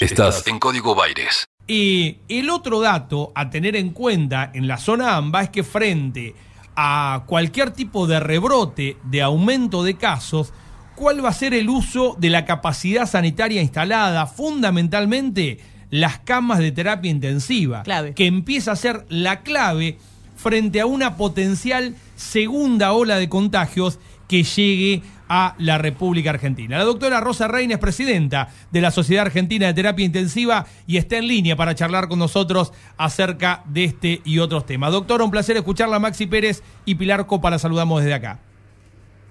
Estás en Código Baires. Y el otro dato a tener en cuenta en la zona AMBA es que frente a cualquier tipo de rebrote, de aumento de casos, ¿cuál va a ser el uso de la capacidad sanitaria instalada? Fundamentalmente las camas de terapia intensiva, Clave. que empieza a ser la clave frente a una potencial segunda ola de contagios que llegue a la República Argentina. La doctora Rosa Reina es presidenta de la Sociedad Argentina de Terapia Intensiva y está en línea para charlar con nosotros acerca de este y otros temas. Doctora, un placer escucharla. Maxi Pérez y Pilar Copa la saludamos desde acá.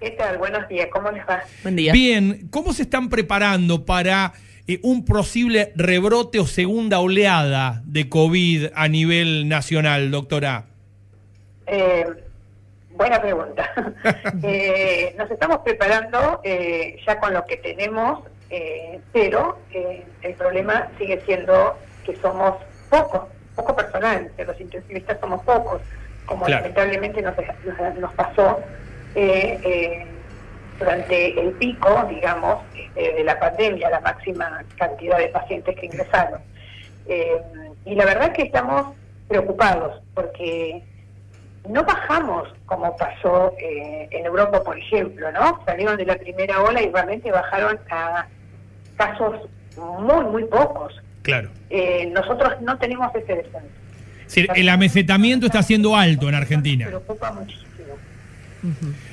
¿Qué tal? Buenos días, ¿cómo les va? Buen día. Bien, ¿cómo se están preparando para eh, un posible rebrote o segunda oleada de COVID a nivel nacional, doctora? Eh, buena pregunta. Eh, nos estamos preparando eh, ya con lo que tenemos, eh, pero el problema sigue siendo que somos pocos, poco personal, que los intensivistas somos pocos, como Claro. lamentablemente nos, nos- nos pasó durante el pico, digamos, este, de la pandemia, la máxima cantidad de pacientes que ingresaron. Y la verdad que estamos preocupados porque no bajamos como pasó eh, en Europa, por ejemplo, ¿no? Salieron de la primera ola y realmente bajaron a casos muy, muy pocos. Claro. Eh, nosotros no tenemos ese descenso. Sí, el amesetamiento está siendo alto en Argentina. preocupa muchísimo.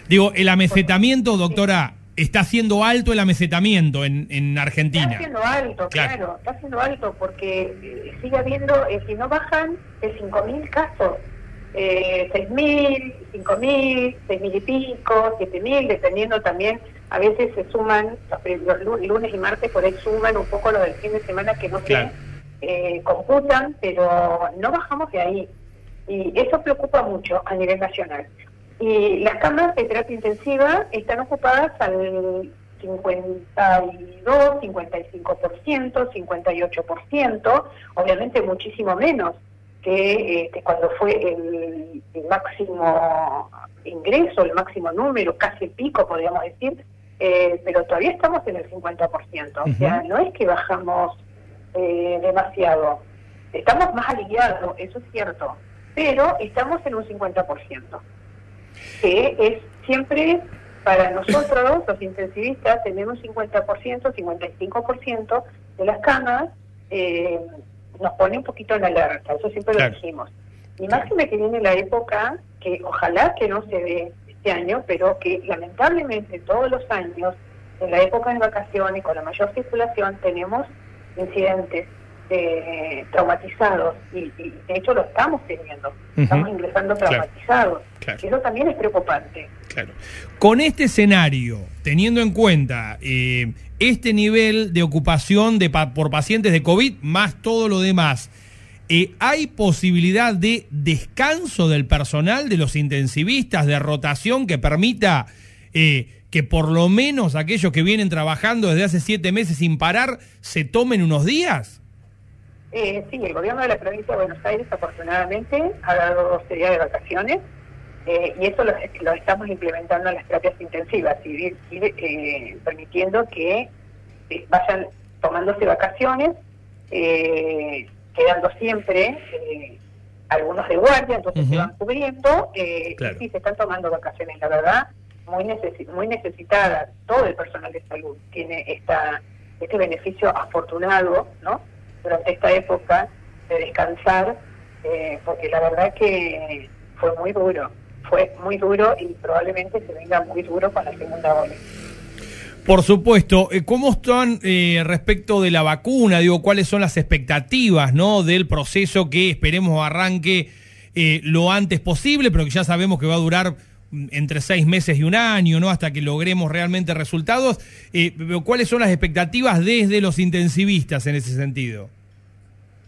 Digo, el amesetamiento, doctora, está siendo alto el amesetamiento en, en Está Argentina. siendo alto, Claro. claro, está siendo alto porque eh, sigue habiendo, eh, si no bajan, de 5.000 casos, eh, 6.000, 5.000, 6.000 y pico, 7.000, dependiendo también, a veces se suman, los pri- los lu- lunes y martes por ahí suman un poco lo del fin de semana que no Claro. se eh, computan, pero no bajamos de ahí. Y eso preocupa mucho a nivel nacional. Y las camas de terapia intensiva están ocupadas al 52, 55%, 58%, obviamente muchísimo menos que, que cuando fue el, el máximo ingreso, el máximo número, casi el pico, podríamos decir, eh, pero todavía estamos en el 50%. O sea, no es que bajamos eh, demasiado. Estamos más aliviados, eso es cierto, pero estamos en un 50%, que es siempre para nosotros, los intensivistas, tener un 50%, 55% de las camas eh, nos pone un poquito en alerta, eso siempre Claro. lo dijimos. Y que viene la época que ojalá que no se dé este año, pero que lamentablemente todos los años, en la época de vacaciones, con la mayor circulación, tenemos incidentes eh, traumatizados y, y de hecho lo estamos teniendo. Estamos ingresando traumatizados. Claro. Y eso también es preocupante. Claro. Con este escenario, teniendo en cuenta eh, este nivel de ocupación de por pacientes de COVID, más todo lo demás, eh, ¿hay posibilidad de descanso del personal, de los intensivistas, de rotación que permita eh, que por lo menos aquellos que vienen trabajando desde hace siete meses sin parar se tomen unos días? Eh, sí, el gobierno de la provincia de Buenos Aires afortunadamente ha dado 12 días de vacaciones eh, y eso lo, lo estamos implementando en las terapias intensivas y eh, permitiendo que eh, vayan tomándose vacaciones, eh, quedando siempre algunos de guardia, entonces se van cubriendo, Claro. y sí, se están tomando vacaciones, la verdad, muy, necesi- muy necesitada, todo el personal de salud tiene esta este beneficio afortunado, ¿no? Durante esta época de descansar, porque la verdad que fue muy duro, fue muy duro y probablemente se venga muy duro con la segunda ola. Por supuesto, eh, ¿cómo están eh, respecto de la vacuna? Digo, ¿cuáles son las expectativas ¿no? del proceso que esperemos arranque eh, lo antes posible, pero que ya sabemos que va a durar mm, entre seis meses y un año, ¿no? Hasta que logremos realmente resultados. ¿Cuáles son las expectativas desde los intensivistas en ese sentido?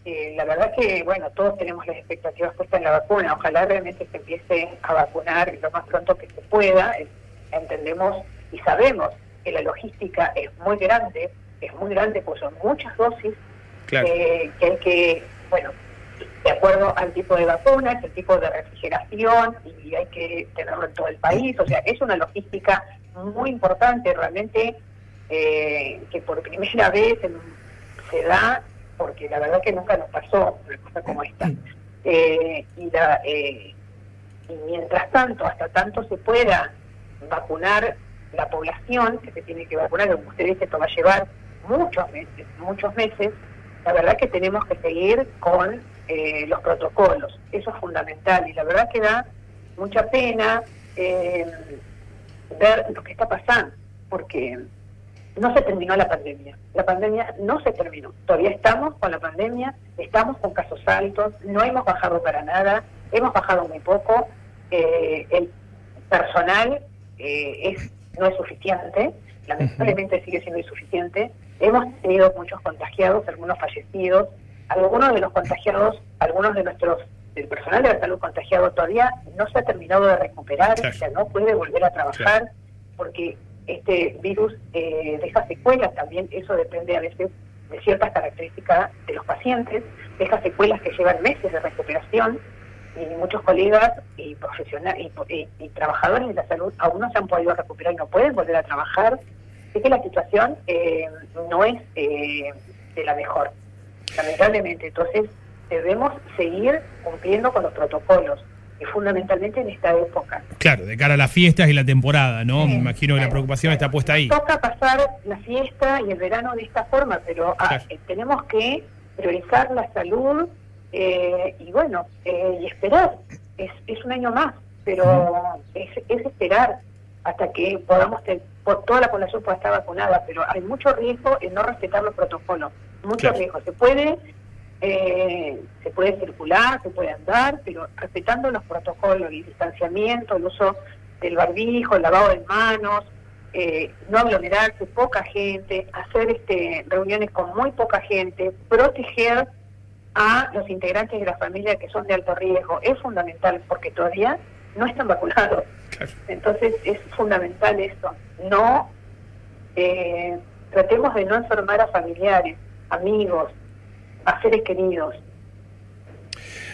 Eh, la verdad que, bueno, todos tenemos las expectativas puestas en la vacuna. Ojalá realmente se empiece a vacunar lo más pronto que se pueda. Eh, Entendemos y sabemos que la logística es muy grande, es muy grande, pues son muchas dosis eh, que hay que, bueno, de acuerdo al tipo de vacunas, el tipo de refrigeración, y hay que tenerlo en todo el país. O sea, es una logística muy importante, realmente, eh, que por primera vez en se da porque la verdad que nunca nos pasó una cosa como esta. Eh, y, la, eh, y mientras tanto, hasta tanto se pueda vacunar la población, que se tiene que vacunar, como usted dice, esto va a llevar muchos meses, muchos meses, la verdad que tenemos que seguir con eh, los protocolos, eso es fundamental y la verdad que da mucha pena eh, ver lo que está pasando, porque no se terminó la pandemia, la pandemia no se terminó, todavía estamos con la pandemia, estamos con casos altos, no hemos bajado para nada, hemos bajado muy poco, eh, el personal es no es suficiente, lamentablemente sigue siendo insuficiente. Hemos tenido muchos contagiados, algunos fallecidos, algunos de los contagiados, algunos de nuestros del personal de la salud contagiado todavía no se ha terminado de recuperar, o sea, no puede volver a trabajar porque este virus eh, deja secuelas también, eso depende a veces de ciertas características de los pacientes, deja secuelas que llevan meses de recuperación y muchos colegas y profesionales y, trabajadores de la salud aún no se han podido recuperar y no pueden volver a trabajar. Es que la situación eh, no es eh, de la mejor, lamentablemente. Entonces debemos seguir cumpliendo con los protocolos y fundamentalmente en esta época. Claro, de cara a las fiestas y la temporada, ¿no? Me imagino que la preocupación está puesta ahí. Toca pasar la fiesta y el verano de esta forma, pero ah, eh, tenemos que priorizar la salud eh, y bueno, eh, y esperar. Es, es un año más, pero es, es esperar hasta que podamos, tener, toda la población pueda estar vacunada, pero hay mucho riesgo en no respetar los protocolos, mucho riesgo. Se puede eh, se puede circular, se puede andar, pero respetando los protocolos, el distanciamiento, el uso del barbijo, el lavado de manos, eh, no aglomerarse, poca gente, hacer este reuniones con muy poca gente, proteger a los integrantes de la familia que son de alto riesgo. Es fundamental porque todavía no están vacunados. Entonces es fundamental esto. No eh, tratemos de no enfermar a familiares, amigos, a seres queridos.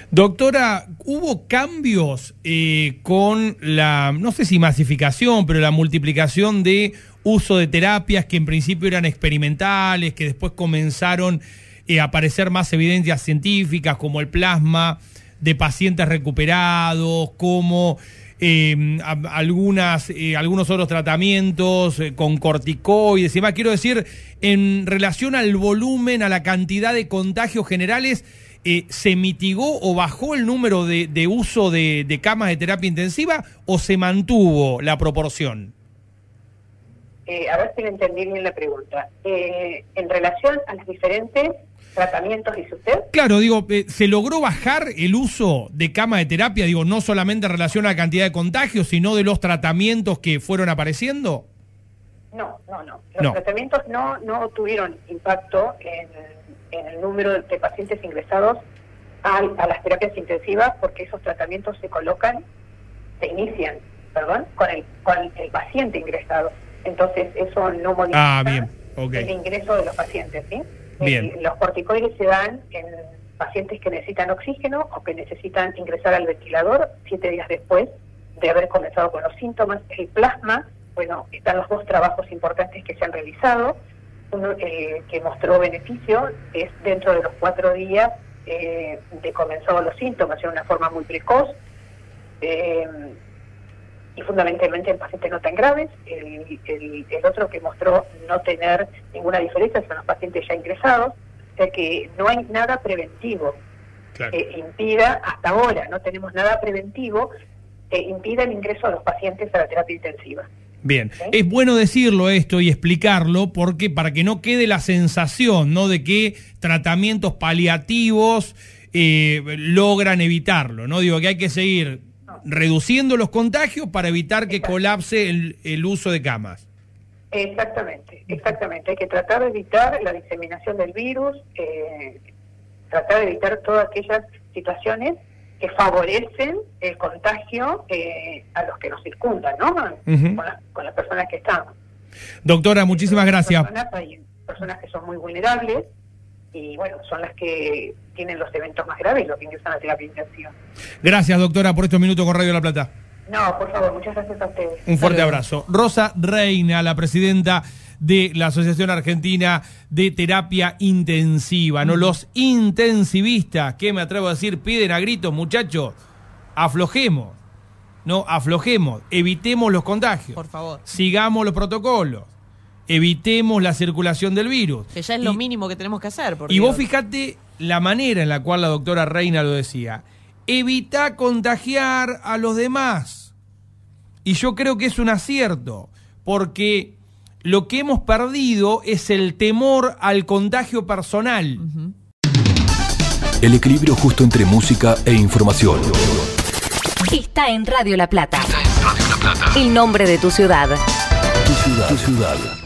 Doctora, ¿hubo cambios eh, con la, no sé si masificación, pero la multiplicación de uso de terapias que en principio eran experimentales, que después comenzaron eh, aparecer más evidencias científicas como el plasma de pacientes recuperados, como eh, algunas, eh, algunos otros tratamientos con corticoides y demás. Quiero decir, en relación al volumen, a la cantidad de contagios generales, ¿se mitigó o bajó el número de, de uso de, de, camas de terapia intensiva o se mantuvo la proporción? a ver si entendí bien la pregunta. en relación a las diferentes tratamientos, dice usted? Claro, digo, eh, ¿se logró bajar el uso de cama de terapia? Digo, no solamente en relación a la cantidad de contagios, sino de los tratamientos que fueron apareciendo. No, no, no. Los tratamientos no, no tuvieron impacto en, el número de pacientes ingresados a, a, las terapias intensivas porque esos tratamientos se colocan, se inician, perdón, con el, con el paciente ingresado. Entonces eso no modifica ah, bien. el ingreso de los pacientes, ¿sí? Los corticoides se dan en pacientes que necesitan oxígeno o que necesitan ingresar al ventilador siete días después de haber comenzado con los síntomas. El plasma, bueno, están los dos trabajos importantes que se han realizado. Uno eh, que mostró beneficio es dentro de los cuatro días eh, de comenzado los síntomas, de una forma muy precoz. Eh, y fundamentalmente en pacientes no tan graves. El, el, otro que mostró no tener ninguna diferencia son los pacientes ya ingresados, o sea que no hay nada preventivo que impida, hasta ahora no tenemos nada preventivo que impida el ingreso a los pacientes a la terapia intensiva. Bien, es bueno decirlo esto y explicarlo porque para que no quede la sensación, ¿no? De que tratamientos paliativos eh, logran evitarlo, ¿no? Digo que hay que seguir reduciendo los contagios para evitar que colapse el, el uso de camas. Exactamente, exactamente. Hay que tratar de evitar la diseminación del virus, eh, tratar de evitar todas aquellas situaciones que favorecen el contagio eh, a los que nos circundan, ¿no? con, las personas que estamos. Doctora, muchísimas gracias. hay personas que son muy vulnerables y bueno, son las que tienen los eventos más graves, los que ingresan a terapia intensiva. Gracias, doctora, por estos minutos con Radio La Plata. No, por favor, muchas gracias a ustedes. Un fuerte abrazo. Rosa Reina, la presidenta de la Asociación Argentina de Terapia Intensiva, ¿no? Los intensivistas, que me atrevo a decir, piden a gritos, muchachos, aflojemos, ¿no? Aflojemos, evitemos los contagios. Por favor. Sigamos los protocolos. Evitemos la circulación del virus. Que ya es lo mínimo que tenemos que hacer. por y vos Dios. fíjate la manera en la cual la doctora Reina lo decía. Evita contagiar a los demás. Y yo creo que es un acierto, porque lo que hemos perdido es el temor al contagio personal. El equilibrio justo entre música e información. Está en Radio La Plata. Radio La Plata. El nombre de tu ciudad. Tu ciudad. Tu ciudad.